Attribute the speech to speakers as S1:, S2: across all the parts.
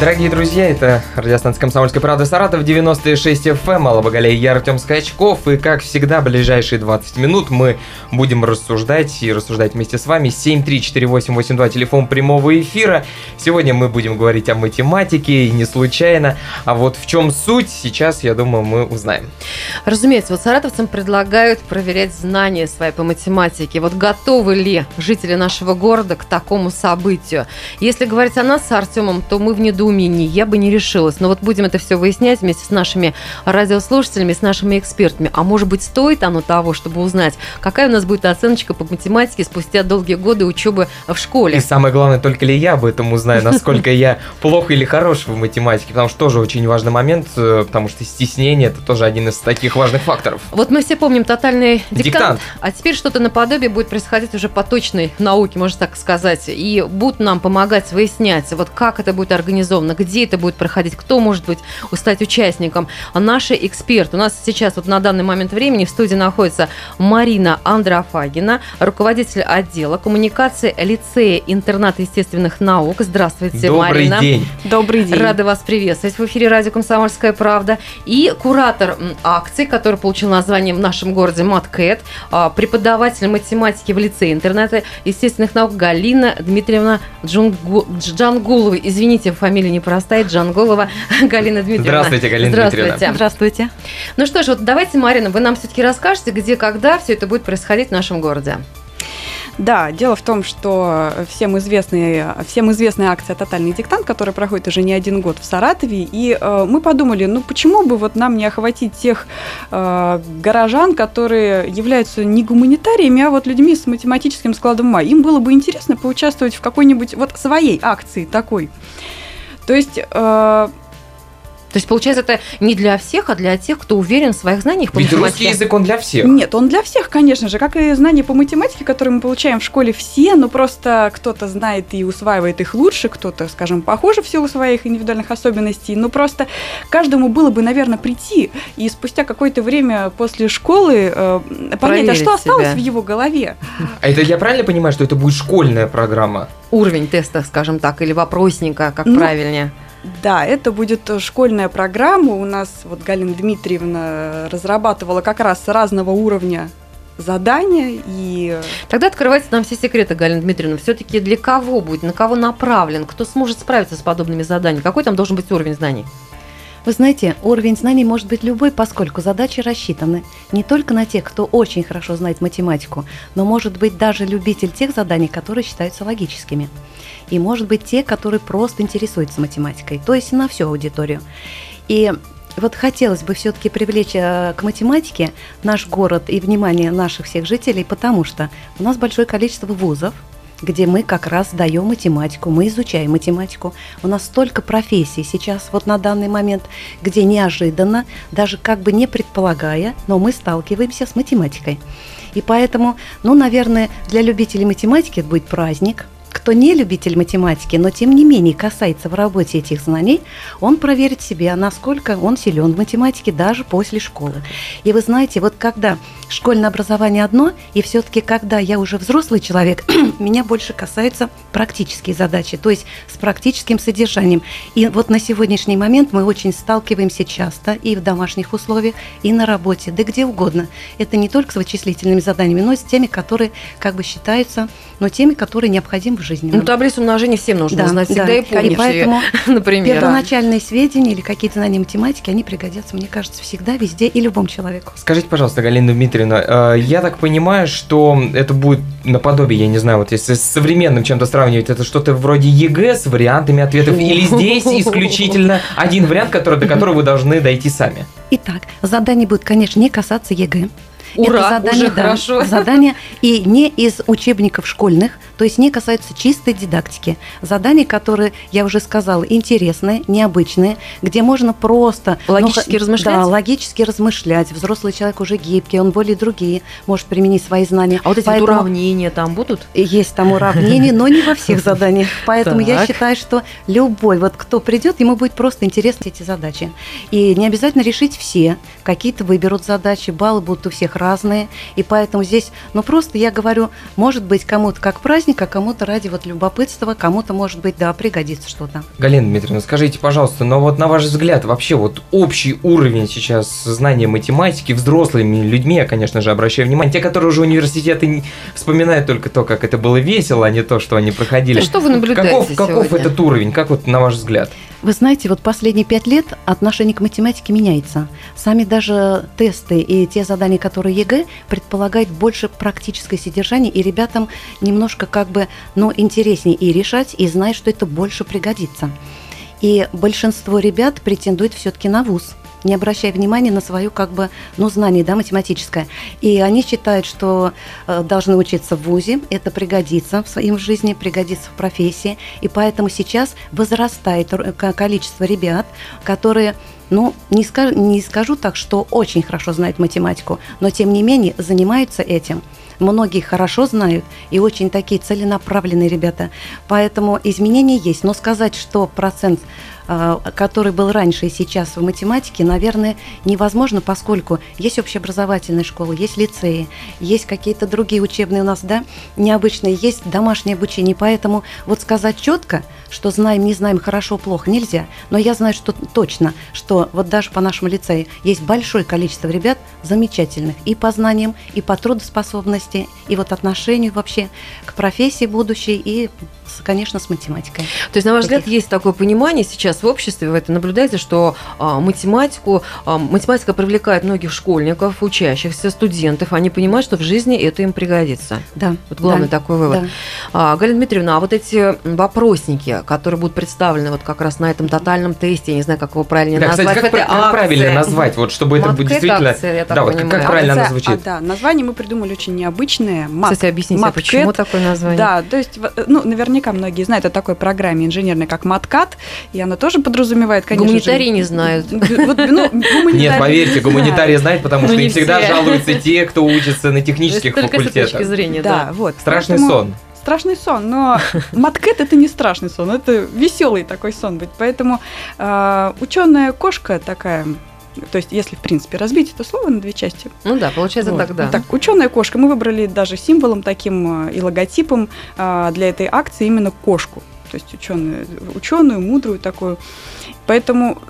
S1: Дорогие друзья, это радиостанция «Комсомольская правда» Саратов, 96 FM, Алла Багалей, я Артем Скачков, и как всегда, ближайшие 20 минут мы будем рассуждать и рассуждать вместе с вами. 7348882, телефон прямого эфира. Сегодня мы будем говорить о математике, и не случайно, а вот в чем суть, сейчас, я думаю, мы узнаем.
S2: Разумеется, вот саратовцам предлагают проверять знания свои по математике. Вот готовы ли жители нашего города к такому событию? Если говорить о нас с Артемом, то мы в недоумении недоумений, я бы не решилась. Но вот будем это все выяснять вместе с нашими радиослушателями, с нашими экспертами. А может быть, стоит оно того, чтобы узнать, какая у нас будет оценочка по математике спустя долгие годы учебы в школе.
S1: И самое главное, только ли я об этом узнаю, насколько я плохо или хорош в математике, потому что тоже очень важный момент, э, потому что стеснение – это тоже один из таких важных факторов.
S2: Вот мы все помним тотальный диктант, диктант. а теперь что-то наподобие будет происходить уже по точной науке, можно так сказать, и будут нам помогать выяснять, вот как это будет организовано организовано, где это будет проходить, кто может быть стать участником. Наши эксперты. У нас сейчас вот на данный момент времени в студии находится Марина Андрофагина, руководитель отдела коммуникации лицея интерната естественных наук. Здравствуйте,
S1: Добрый
S2: Марина.
S1: Добрый день.
S2: Добрый день. Рада вас приветствовать в эфире радио «Комсомольская правда». И куратор акции, который получил название в нашем городе «Маткэт», а, преподаватель математики в лицее интерната естественных наук Галина Дмитриевна. Джангулова. Извините, фамилия фамилия непростая, Джанголова Галина Дмитриевна.
S1: Здравствуйте, Галина
S2: Здравствуйте.
S1: Дмитриевна.
S2: Здравствуйте. Ну что ж, вот давайте, Марина, вы нам все-таки расскажете, где, когда все это будет происходить в нашем городе.
S3: Да, дело в том, что всем, известные, всем известная акция «Тотальный диктант», которая проходит уже не один год в Саратове, и э, мы подумали, ну почему бы вот нам не охватить тех э, горожан, которые являются не гуманитариями, а вот людьми с математическим складом ума. Им было бы интересно поучаствовать в какой-нибудь вот своей акции такой. То есть э,
S2: то есть, получается, это не для всех, а для тех, кто уверен в своих знаниях
S1: по Ведь математике. русский язык, он для всех.
S3: Нет, он для всех, конечно же, как и знания по математике, которые мы получаем в школе все, но просто кто-то знает и усваивает их лучше, кто-то, скажем, похоже в силу своих индивидуальных особенностей, но просто каждому было бы, наверное, прийти и спустя какое-то время после школы э, понять, а что себя. осталось в его голове.
S1: А это я правильно понимаю, что это будет школьная программа?
S2: Уровень теста, скажем так, или вопросника, как ну, правильнее?
S3: Да, это будет школьная программа. У нас вот Галина Дмитриевна разрабатывала как раз разного уровня задания и...
S2: Тогда открывайте нам все секреты, Галина Дмитриевна. Все-таки для кого будет, на кого направлен, кто сможет справиться с подобными заданиями? Какой там должен быть уровень знаний?
S4: Вы знаете, уровень знаний может быть любой, поскольку задачи рассчитаны не только на тех, кто очень хорошо знает математику, но может быть даже любитель тех заданий, которые считаются логическими и, может быть, те, которые просто интересуются математикой, то есть на всю аудиторию. И вот хотелось бы все-таки привлечь э, к математике наш город и внимание наших всех жителей, потому что у нас большое количество вузов, где мы как раз даем математику, мы изучаем математику. У нас столько профессий сейчас, вот на данный момент, где неожиданно, даже как бы не предполагая, но мы сталкиваемся с математикой. И поэтому, ну, наверное, для любителей математики это будет праздник – кто не любитель математики, но тем не менее касается в работе этих знаний, он проверит себя, насколько он силен в математике даже после школы. И вы знаете, вот когда школьное образование одно, и все-таки когда я уже взрослый человек, меня больше касаются практические задачи, то есть с практическим содержанием. И вот на сегодняшний момент мы очень сталкиваемся часто и в домашних условиях, и на работе, да где угодно. Это не только с вычислительными заданиями, но и с теми, которые как бы считаются, но теми, которые необходимы в жизни.
S2: Ну, таблицу умножения всем нужно да, знать, всегда да, и помнить.
S4: И поэтому например, первоначальные сведения или какие-то знания математики, они пригодятся, мне кажется, всегда, везде и любому человеку.
S1: Скажите, пожалуйста, Галина Дмитриевна, э, я так понимаю, что это будет наподобие, я не знаю, вот если с современным чем-то сравнивать, это что-то вроде ЕГЭ с вариантами ответов, или здесь исключительно один вариант, который, до которого вы должны дойти сами?
S4: Итак, задание будет, конечно, не касаться ЕГЭ.
S2: Ура, это задание, уже да, хорошо.
S4: Задание и не из учебников школьных, то есть не касаются чистой дидактики. Задания, которые, я уже сказала, интересные, необычные, где можно просто...
S2: Ну, логически ну, размышлять?
S4: Да, логически размышлять. Взрослый человек уже гибкий, он более другие, может применить свои знания.
S2: А вот эти Поэтому уравнения там будут?
S4: Есть там уравнения, но не во всех заданиях. Поэтому я считаю, что любой, вот кто придет, ему будет просто интересны эти задачи. И не обязательно решить все. Какие-то выберут задачи, баллы будут у всех разные, и поэтому здесь, ну просто я говорю, может быть кому-то как праздник, а кому-то ради вот любопытства, кому-то может быть, да, пригодится что-то.
S1: Галина Дмитриевна, скажите, пожалуйста, но вот на ваш взгляд вообще вот общий уровень сейчас знания математики взрослыми людьми, я, конечно же, обращаю внимание, те, которые уже университеты вспоминают только то, как это было весело, а не то, что они проходили.
S2: Да что вы наблюдаете
S1: каков, каков
S2: сегодня?
S1: этот уровень, как вот на ваш взгляд?
S4: Вы знаете, вот последние пять лет отношение к математике меняется. Сами даже тесты и те задания, которые ЕГЭ, предполагают больше практическое содержание, и ребятам немножко как бы, ну, интереснее и решать, и знать, что это больше пригодится. И большинство ребят претендует все-таки на ВУЗ не обращая внимания на свою как бы, ну, знание, да, математическое. И они считают, что э, должны учиться в ВУЗе, это пригодится в своем жизни, пригодится в профессии, и поэтому сейчас возрастает количество ребят, которые ну, не скажу, не скажу так, что очень хорошо знают математику, но тем не менее занимаются этим. Многие хорошо знают и очень такие целенаправленные ребята. Поэтому изменения есть. Но сказать, что процент который был раньше и сейчас в математике, наверное, невозможно, поскольку есть общеобразовательные школы, есть лицеи, есть какие-то другие учебные у нас, да, необычные, есть домашнее обучение. Поэтому вот сказать четко, что знаем, не знаем, хорошо, плохо, нельзя. Но я знаю, что точно, что вот даже по нашему лицею есть большое количество ребят замечательных и по знаниям, и по трудоспособности, и вот отношению вообще к профессии будущей, и, конечно, с математикой.
S2: То есть, на ваш взгляд, есть такое понимание сейчас в обществе, вы это наблюдаете, что а, математику, а, математика привлекает многих школьников, учащихся, студентов. Они понимают, что в жизни это им пригодится.
S4: Да.
S2: Вот главный
S4: да,
S2: такой вывод.
S4: да.
S2: А, Галина Дмитриевна, а вот эти вопросники, которые будут представлены вот как раз на этом тотальном тесте, я не знаю, как его правильно
S1: Да,
S2: назвать,
S1: кстати, как,
S2: в
S1: как правильно назвать, вот чтобы это будет действительно...
S2: акция, я так
S1: да, вот как,
S2: понимаю.
S1: правильно она
S3: А,
S1: звучит?
S3: да, название мы придумали очень необычное. Мат.
S2: Кстати, объясните, а
S3: Маткэт.
S2: почему такое название?
S3: Да, то есть, в- ну, наверняка многие знают о такой программе инженерной, как Маткат, и она тоже подразумевает, конечно
S2: Гуманитарии
S3: же...
S2: не знают.
S3: Вот, ну, гуманитарии
S1: Нет, поверьте, гуманитарии знают, потому
S2: Ну,
S1: что
S2: не
S1: им всегда
S2: все.
S1: жалуются те, кто учится на технических
S2: Только с этой точки
S1: факультетах.
S2: зрения,
S3: Да,
S2: да.
S3: вот.
S1: Страшный сон.
S3: Страшный сон, но маткет это не страшный сон, это веселый такой сон быть. Поэтому ученая кошка такая, то есть если в принципе разбить это слово на две части,
S2: Ну да, получается
S3: Вот.
S2: тогда.
S3: Вот так, ученая кошка. Мы выбрали даже символом таким э, и логотипом э, для этой акции именно кошку. То есть ученую, ученую, мудрую такую. Поэтому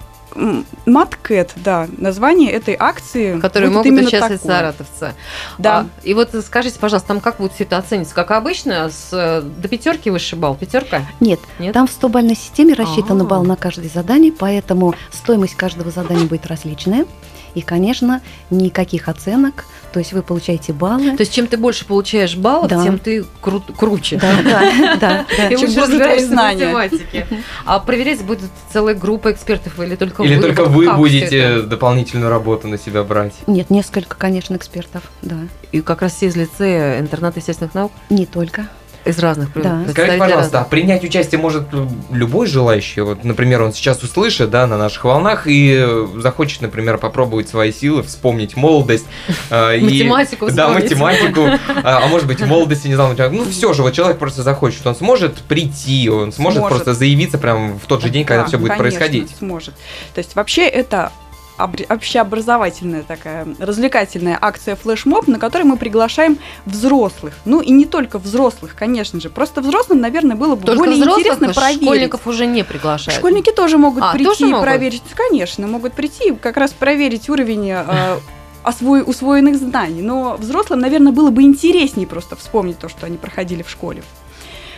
S3: Маткэт, да, название этой акции.
S2: которые могут участвовать
S3: такое.
S2: саратовцы.
S3: Да.
S2: А, и вот скажите, пожалуйста, там как будет все это оцениваться? Как обычно, с, э, до пятерки высший балл? Пятерка?
S4: Нет,
S2: Нет?
S4: там в 100-бальной системе рассчитан
S2: А.
S4: балл на каждое задание, поэтому стоимость каждого задания будет различная. И, конечно, никаких оценок, то есть вы получаете баллы.
S2: То есть, чем ты больше получаешь баллов,
S4: Да.
S2: тем ты кру- круче.
S4: Да, да, да, да.
S2: И
S3: Чем
S2: лучше разбираешься в
S3: знания.
S2: математике. А проверять будет целая группа экспертов или только
S1: Или
S2: вы?
S1: только
S2: Вот
S1: вы будете дополнительную работу на себя брать.
S4: Нет, несколько, конечно, экспертов, да.
S2: И как раз все из лицея интерната естественных наук
S4: Не только.
S2: Из разных
S4: Да.
S1: Скажите, пожалуйста, а
S2: разных.
S1: принять участие может любой желающий? Вот, например, он сейчас услышит, да, на наших волнах и э, захочет, например, попробовать свои силы, вспомнить молодость. э, и-
S2: Математику
S1: Да, математику. А а может быть, молодости не знал математику. Ну, все же, вот человек просто захочет, он сможет прийти, он сможет, просто заявиться прямо в тот же день, когда
S3: Да,
S1: все будет происходить.
S3: сможет. То есть вообще это общеобразовательная такая развлекательная акция флешмоб, на которой мы приглашаем взрослых. Ну и не только взрослых, конечно же. Просто взрослым, наверное, было бы
S2: Только
S3: более
S2: взрослых,
S3: интересно проверить.
S2: школьников уже не приглашают.
S3: Школьники тоже могут
S2: А,
S3: прийти
S2: тоже
S3: и
S2: могут?
S3: проверить. Конечно, могут прийти и как раз проверить уровень э, освой- усвоенных знаний. Но взрослым, наверное, было бы интереснее просто вспомнить то, что они проходили в школе.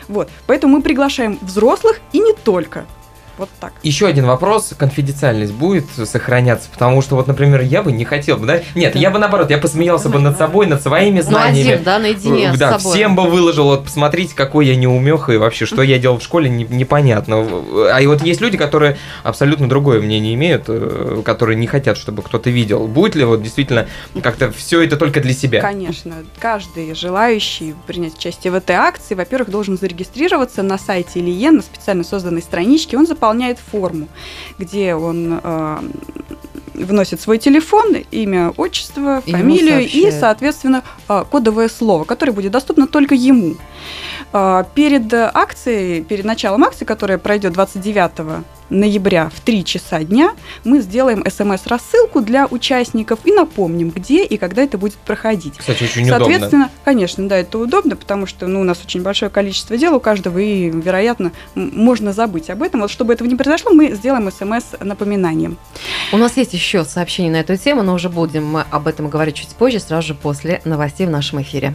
S3: Вот. Поэтому мы приглашаем взрослых и не только. Вот так.
S1: Еще один вопрос, конфиденциальность будет сохраняться, потому что вот, например, я бы не хотел бы, да? Нет, я бы наоборот, я посмеялся бы над собой, над своими
S2: Ну,
S1: знаниями.
S2: один, да, наедине
S1: Э,
S2: с
S1: да,
S2: собой.
S1: всем бы выложил, вот посмотрите, какой я неумеха и вообще, что я делал в школе, не- непонятно. А и вот есть люди, которые абсолютно другое мнение имеют, э, которые не хотят, чтобы кто-то видел. Будет ли вот действительно как-то все это только для себя?
S3: Конечно, каждый желающий принять участие в этой акции, во-первых, должен зарегистрироваться на сайте Ильен, на специально созданной страничке. Он заполняет форму, где он э, вносит свой телефон, имя, отчество, фамилию и, соответственно, э, кодовое слово, которое будет доступно только ему. Э, Перед акцией, перед началом акции, которая пройдет 29 ноября в 3 часа дня мы сделаем смс-рассылку для участников и напомним, где и когда это будет проходить.
S1: Кстати, очень
S3: Соответственно,
S1: удобно.
S3: конечно, да, это удобно, потому что ну, у нас очень большое количество дел у каждого, и, вероятно, можно забыть об этом. Вот чтобы этого не произошло, мы сделаем смс-напоминанием.
S2: У нас есть еще сообщение на эту тему, но уже будем мы об этом говорить чуть позже, сразу же после новостей в нашем эфире.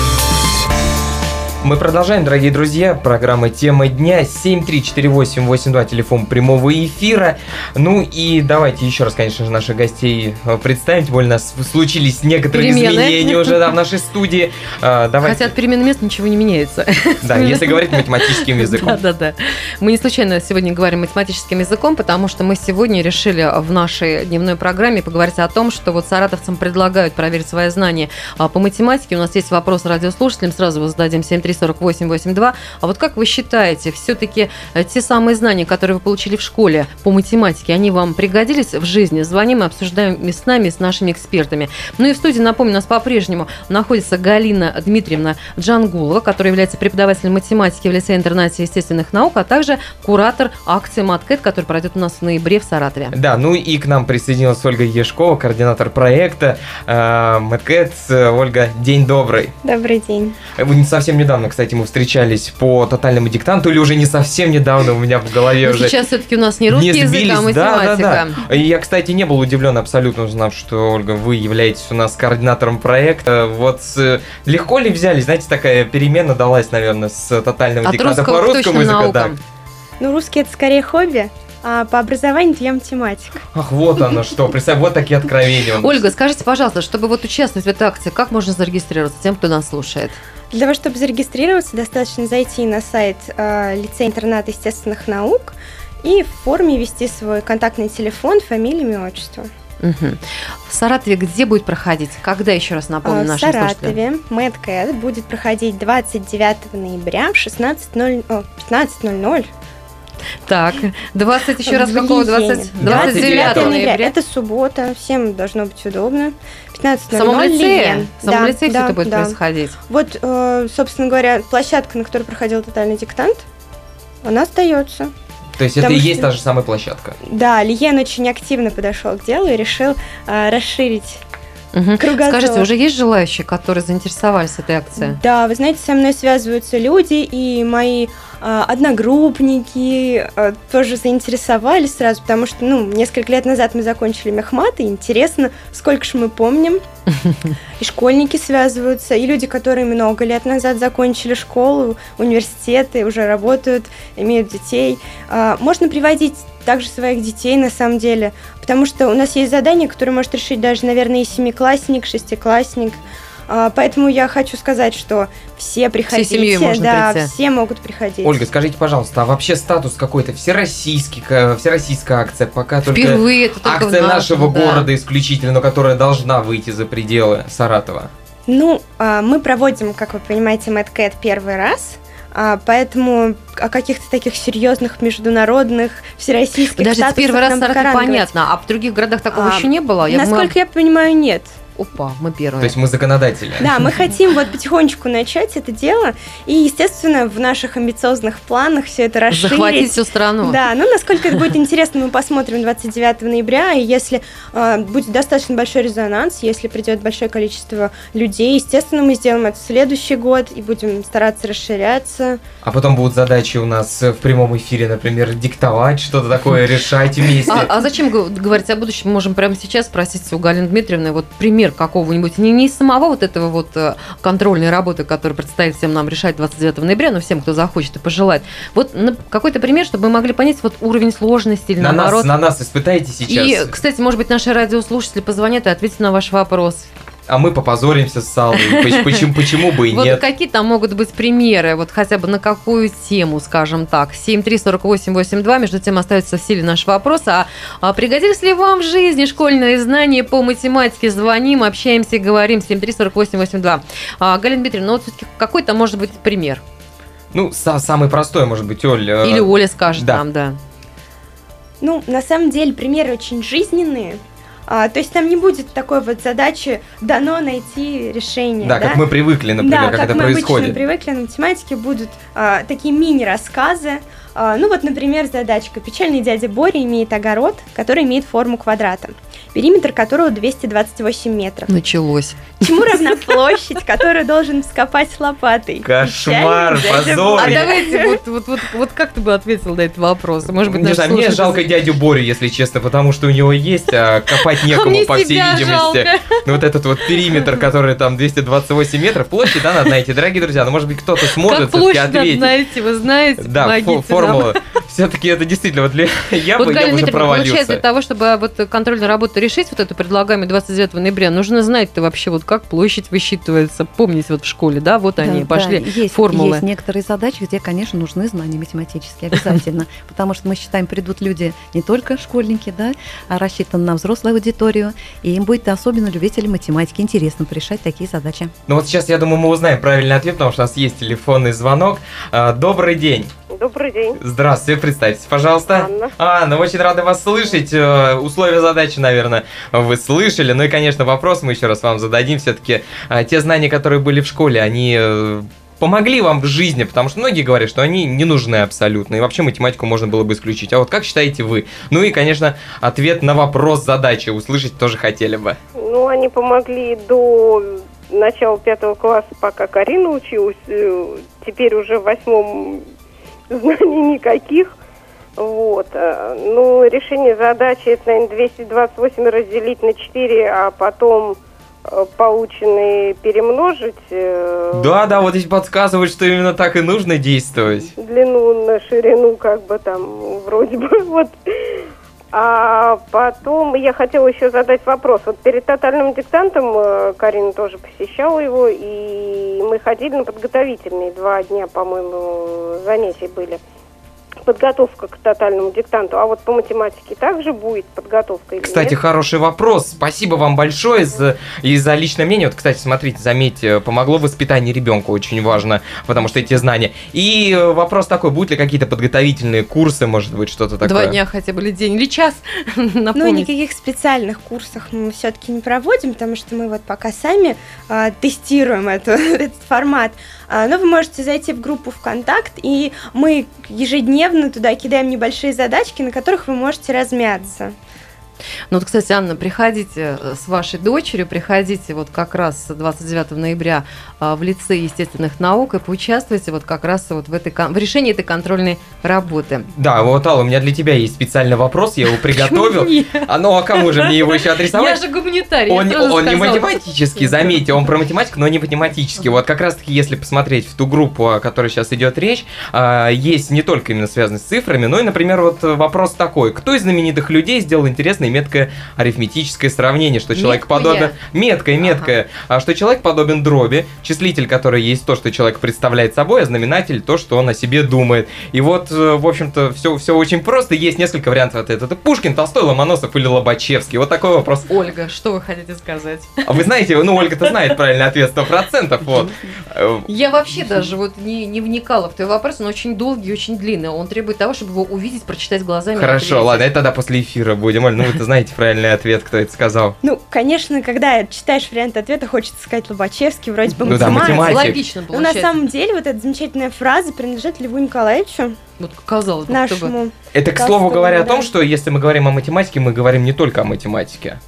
S1: Мы продолжаем, дорогие друзья. Программа «Тема дня». 734882, телефон прямого эфира. Ну и давайте еще раз, конечно же, наших гостей э, представим. Тем более у нас случились некоторые
S2: Перемены.
S1: изменения уже да, в нашей студии. А, Давайте.
S2: Хотя от перемены мест ничего не меняется.
S1: Да, если говорить математическим языком.
S2: Да-да-да. Мы не случайно сегодня говорим математическим языком, потому что мы сегодня решили в нашей дневной программе поговорить о том, что вот саратовцам предлагают проверить свои знания а, по математике. У нас есть вопрос радиослушателям, сразу его зададим 734882. А вот как вы считаете, все-таки те самые знания, которые вы получили в школе по математике, они вам пригодились в жизни? Звоним и обсуждаем с нами, с нашими экспертами. Ну и в студии, напомню, у нас по-прежнему находится Галина Дмитриевна Джангулова, которая является преподавателем математики в лицее-интернате естественных наук, а также куратор акции «Маткэт», которая пройдет у нас в ноябре в Саратове.
S1: Да, ну и к нам присоединилась Ольга Ешкова, координатор проекта э, Мэткэт. Ольга, день добрый.
S5: Добрый день.
S1: Вы не совсем недавно, кстати, мы встречались по тотальному диктанту, или уже не совсем недавно у меня в голове
S2: Но
S1: уже...
S2: сейчас все-таки у нас не русский
S1: не
S2: язык, а
S1: да,
S2: математика.
S1: да, да. И я, кстати, не был удивлен абсолютно, узнав, что, Ольга, вы являетесь у нас координатором проекта. Вот легко ли взяли, знаете, такая перемена далась, наверное, с тотального
S2: От
S1: диктанта по русскому языку, да.
S5: Ну, русский это скорее хобби, а по образованию я математик.
S1: Ах, вот оно что, представь, вот такие откровения.
S2: Ольга, скажите, пожалуйста, чтобы вот участвовать в этой акции, как можно зарегистрироваться тем, кто нас слушает?
S5: Для того, чтобы зарегистрироваться, достаточно зайти на сайт э, лицея-интерната естественных наук и в форме ввести свой контактный телефон, фамилию, имя, отчество.
S2: Мгм. В Саратове где будет проходить? Когда еще раз напомню
S5: в
S2: нашим слушателям?
S5: Саратове MadCat будет проходить 29 ноября в 16.00 о, 15.00.
S2: Так, 20 еще раз
S5: в
S2: какого? 20,
S5: воскресенье.
S2: 29 ноября.
S5: Это суббота, всем должно быть удобно. 15.00
S2: В самом лицее?
S5: Лиен.
S2: В самом
S5: Да,
S2: лицее все
S5: да,
S2: это будет
S5: да.
S2: происходить?
S5: Вот, э, собственно говоря, площадка, на которой проходил тотальный диктант, она остается.
S1: То есть это и
S5: потому
S1: есть
S5: что-
S1: та же самая площадка.
S5: Да, Лиен очень активно подошел к делу и решил э, расширить
S2: Мгм.
S5: кругозор.
S2: Скажите, уже есть желающие, которые заинтересовались этой акцией?
S5: Да, вы знаете, со мной связываются люди, и мои одногруппники э, тоже заинтересовались сразу, потому что, ну, несколько лет назад мы закончили мехмат, и интересно, сколько же мы помним. И школьники связываются, и люди, которые много лет назад закончили школу, университеты, уже работают, имеют детей. А, Можно приводить также своих детей, на самом деле, потому что у нас есть задание, которое может решить даже, наверное, и семиклассник, шестиклассник. А, Поэтому я хочу сказать, что все приходите,
S2: семьей можно
S5: да,
S2: прийти.
S5: все могут приходить.
S1: Ольга, скажите, пожалуйста, а вообще статус какой-то всероссийский, ка- всероссийская акция, пока только
S2: Впервые это только в
S1: акция
S2: нашем,
S1: нашего
S2: да.
S1: города исключительно, но которая должна выйти за пределы Саратова.
S5: Ну, а, мы проводим, как вы понимаете, MadCat первый раз. а, Поэтому о каких-то таких серьезных международных, всероссийских
S2: Подождите,
S5: статусах
S2: первый раз Саратов понятно, а в других городах такого
S5: А,
S2: еще не было? Я думаю,
S5: Насколько я понимаю, нет.
S2: Опа, мы первые.
S1: То есть мы законодатели.
S5: Да, мы хотим вот потихонечку начать это дело. И, естественно, в наших амбициозных планах все это расширить.
S2: Захватить всю страну.
S5: Да, ну насколько это будет интересно, мы посмотрим 29 ноября, и если э, будет достаточно большой резонанс, если придет большое количество людей, естественно, мы сделаем это в следующий год и будем стараться расширяться.
S1: А потом будут задачи у нас в прямом эфире, например, диктовать что-то такое, решать вместе.
S2: А, а зачем говорить о будущем? Мы можем прямо сейчас спросить у Галины Дмитриевны вот пример какого-нибудь, не, не из самого вот этого вот э, контрольной работы, которая предстоит всем нам решать 29 ноября, но всем, кто захочет и пожелает. Вот какой-то пример, чтобы мы могли понять вот уровень сложности или
S1: На
S2: наоборот.
S1: нас, на нас испытайте сейчас,
S2: И, кстати, может быть, наши радиослушатели позвонят и ответят на ваш вопрос.
S1: А мы попозоримся с. Поч- Почему, почему бы и
S2: Вот
S1: нет?
S2: какие там могут быть примеры, вот хотя бы на какую тему, скажем так. 7348882, между тем остается в силе наш вопрос. А, а пригодились ли вам в жизни школьные знания по математике? Звоним, общаемся и говорим. 7348882. А, Галина Дмитриевна, ну вот все-таки какой там может быть пример?
S1: Ну, са- самый простой, может быть, Оль. э,
S2: Или Оля скажет
S1: да.
S2: нам, да.
S5: Ну, на самом деле, примеры очень жизненные. А, то есть там не будет такой вот задачи дано найти решение.
S1: Да,
S5: Да,
S1: как мы привыкли, например,
S5: да,
S1: как,
S5: как
S1: это
S5: мы
S1: происходит.
S5: обычно привыкли, на математике будут а, такие мини-рассказы. А, ну вот, например, задачка. Печальный дядя Боря имеет огород, который имеет форму квадрата, периметр которого 228 метров.
S2: Началось.
S5: Чему равна площадь, которую должен вскопать лопатой?
S1: Кошмар, позор.
S2: А давайте, вот, вот, вот, вот как ты бы ответил на этот вопрос? Может быть,
S1: Не знаю, мне жалко дядю Борю, если честно, потому что у него есть, а копать некому,
S2: Мне
S1: по всей
S2: себя
S1: видимости.
S2: жалко.
S1: Ну, вот этот вот периметр, который там 228 метров, площадь, да, надо найти. Дорогие друзья, ну, может быть, кто-то сможет
S2: Как
S1: все-таки
S2: площадь надо
S1: ответить.
S2: найти, вы знаете,
S1: Да,
S2: помогите
S1: фо-
S2: нам.
S1: формула. Все-таки это действительно, вот для- я
S2: Вот,
S1: бы я
S2: Галина
S1: бы уже
S2: Дмитриевна, получается, для
S1: провалился.
S2: того, чтобы вот контрольную работу решить, вот эту предлагаемую 29 ноября, нужно знать-то вообще, вот как площадь высчитывается. Помните, вот в школе, да, вот
S4: Да,
S2: они
S4: да,
S2: пошли,
S4: есть,
S2: формулы.
S4: Есть некоторые задачи, где, конечно, нужны знания математические обязательно, потому что мы считаем, придут люди не только школьники, да, а рассчитаны на взрослую аудиторию, и им будет особенно любителям математики интересно решать такие задачи.
S1: Ну вот сейчас, я думаю, мы узнаем правильный ответ, потому что у нас есть телефонный звонок. А, Добрый день.
S6: Добрый день,
S1: Здравствуйте, представьтесь, пожалуйста.
S6: Анна.
S1: Анна, очень рады вас слышать. Э, Условия задачи, наверное, вы слышали. Ну и, конечно, вопрос мы еще раз вам зададим. Все-таки те знания, которые были в школе, они э, помогли вам в жизни, потому что многие говорят, что они не нужны абсолютно, и вообще математику можно было бы исключить. А вот как считаете вы? Ну и, конечно, ответ на вопрос задачи услышать тоже хотели бы.
S6: Ну, они помогли до начала пятого класса, пока Карина училась. Э, Теперь уже в восьмом знаний никаких. Вот. э, Ну, решение задачи, это, наверное, 228 разделить на 4, а потом э, полученные перемножить. э,
S1: Да, да, вот здесь подсказывают, что именно так и нужно действовать.
S6: длину на ширину, как бы там, вроде бы, вот. А потом я хотела еще задать вопрос. Вот перед тотальным диктантом э, Карина тоже посещала его, и мы ходили на подготовительные два дня, по-моему, занятия были. Подготовка к тотальному диктанту. А вот по математике также будет подготовка или
S1: Кстати,
S6: нет?
S1: хороший вопрос. Спасибо вам большое за, и за личное мнение. Вот, кстати, смотрите, заметьте, помогло воспитание ребенка, очень важно, потому что эти знания. И э, вопрос такой, будут ли какие-то подготовительные курсы, может быть, что-то такое?
S2: Два дня хотя бы или день, или час.
S5: Ну, никаких специальных курсов мы все-таки не проводим, потому что мы вот пока сами а, тестируем эту- этот формат. А, но вы можете зайти в группу ВКонтакт, и мы ежедневно туда кидаем небольшие задачки, на которых вы можете размяться.
S2: Ну вот, кстати, Анна, приходите э, с вашей дочерью, приходите вот как раз 29 ноября а, в лице естественных наук и поучаствуйте вот как раз вот в, этой, в решении этой контрольной работы.
S1: Да, вот, Алла, у меня для тебя есть специальный вопрос, я его приготовил. А ну, а кому же мне его еще
S2: Я
S1: адресовать?
S2: же гуманитарий. я
S1: Он, он не математический, заметьте, он про математику, но не математический. Вот как раз таки, если посмотреть в ту группу, о которой сейчас идет речь, а, есть не только именно связанные с цифрами, но и, например, вот вопрос такой. Кто из знаменитых людей сделал интересное меткое арифметическое сравнение, что человек
S2: Меткое?
S1: подобен... Меткое, меткое. А что человек подобен дроби, числитель, который есть то, что человек представляет собой, а знаменатель то, что он о себе думает. И вот, э, в общем-то, все, все очень просто. Есть несколько вариантов ответа. Это Пушкин, Толстой, Ломоносов или Лобачевский. Вот такой вопрос.
S2: Ольга, что вы хотите сказать?
S1: А вы знаете, ну, Ольга-то знает правильный ответ 100%. Вот. Э,
S2: Я вообще даже вот не, не вникала в твой вопрос, он очень долгий, очень длинный. Он требует того, чтобы его увидеть, прочитать глазами.
S1: Хорошо,
S2: ответить.
S1: ладно, это тогда после эфира будем. Оль, ну знаете правильный ответ, кто это сказал.
S5: Ну, конечно, когда читаешь вариант ответа, хочется сказать Лобачевский, вроде бы
S1: Ну да,
S5: математик.
S1: математик.
S2: Логично
S5: Но на
S2: получается.
S5: самом деле вот эта замечательная фраза принадлежит Льву Николаевичу,
S2: Вот казалось бы,
S5: нашему.
S1: Это, к слову говоря, о том, что если мы говорим о математике, мы говорим не только о математике.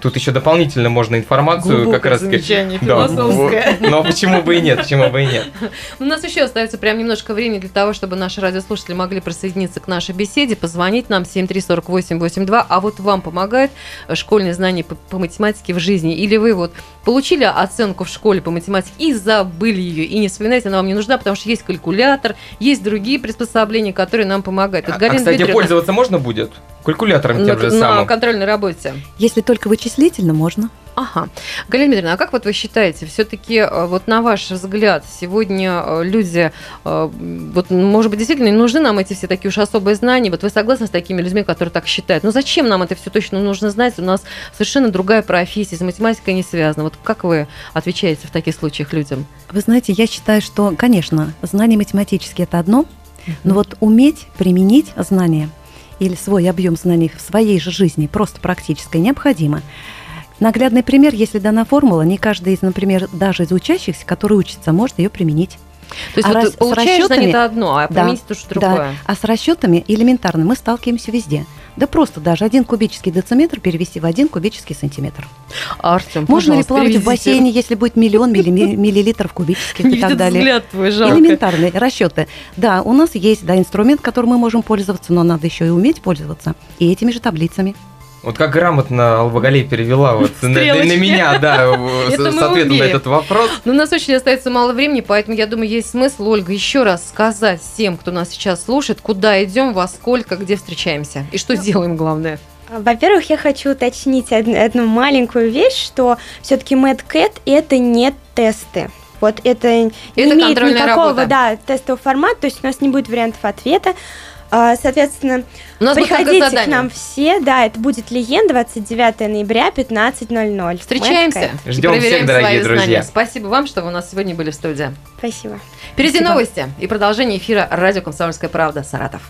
S1: Тут еще дополнительно можно информацию
S2: Глубокое
S1: как раз
S2: замечание
S1: Да,
S2: философское.
S1: Но почему бы и нет, почему бы и нет.
S2: У нас еще остается прям немножко времени для того, чтобы наши радиослушатели могли присоединиться к нашей беседе, позвонить нам 7348882. А вот вам помогает школьные знания по, по математике в жизни? Или вы вот получили оценку в школе по математике и забыли ее, и не вспоминаете, она вам не нужна, потому что есть калькулятор, есть другие приспособления, которые нам помогают. Вот
S1: А,
S2: Галина
S1: кстати,
S2: Дмитриевна,
S1: пользоваться можно будет? Калькулятором
S2: на,
S1: тем же
S2: на
S1: самым.
S2: контрольной работе.
S4: Если только вычислительно, можно.
S2: Ага. Галина Дмитриевна, а как вот вы считаете, все-таки вот на ваш взгляд, сегодня э, люди, э, вот, может быть, действительно не нужны нам эти все такие уж особые знания? Вот вы согласны с такими людьми, которые так считают? Ну зачем нам это все точно нужно знать? У нас совершенно другая профессия, с математикой не связана. Вот как вы отвечаете в таких случаях людям?
S4: Вы знаете, я считаю, что, конечно, знания математические – это одно, но вот уметь применить знания или свой объем знаний в своей же жизни, просто практической, необходимо. Наглядный пример, если дана формула, не каждый из, например, даже из учащихся, который учится, может ее применить.
S2: То есть
S4: А
S2: вот
S4: раз- с
S2: получаешь
S4: расчетами-
S2: знание это одно, а
S4: Да,
S2: применить то что
S4: Да,
S2: другое.
S4: а с расчетами элементарно мы сталкиваемся везде. Да просто даже один кубический дециметр перевести в один кубический сантиметр.
S2: Артем,
S4: Можно ли плавать в бассейне, если будет миллион милли- миллилитров кубических и так далее?
S2: взгляд твой жалко.
S4: Элементарные расчеты. Да, у нас есть да, инструмент, которым мы можем пользоваться, но надо еще и уметь пользоваться. И этими же таблицами.
S1: Вот как грамотно Албагалей перевела вот на, на меня, да, с, с ответом на этот вопрос.
S2: Ну, у нас очень остается мало времени, поэтому я думаю, есть смысл, Ольга, еще раз сказать всем, кто нас сейчас слушает, куда идем, во сколько, где встречаемся и что делаем, главное.
S5: А, Во-первых, я хочу уточнить од- одну маленькую вещь, что все-таки MedCat это не тесты. Вот это, не
S2: Это
S5: имеет
S2: контрольная
S5: никакого
S2: работа.
S5: да, тестового формата, то есть у нас не будет вариантов ответа. А, Соответственно,
S2: У нас
S5: приходите к нам все, да, это будет Лиен, 29 ноября, 15.00.
S2: Встречаемся
S1: Ждем
S2: проверяем
S1: всех, дорогие
S2: свои знания.
S1: друзья.
S2: Спасибо вам, что вы у нас сегодня были в студии.
S5: Спасибо.
S2: Впереди
S5: Спасибо.
S2: новости и продолжение эфира «Радио Комсомольская правда» Саратов.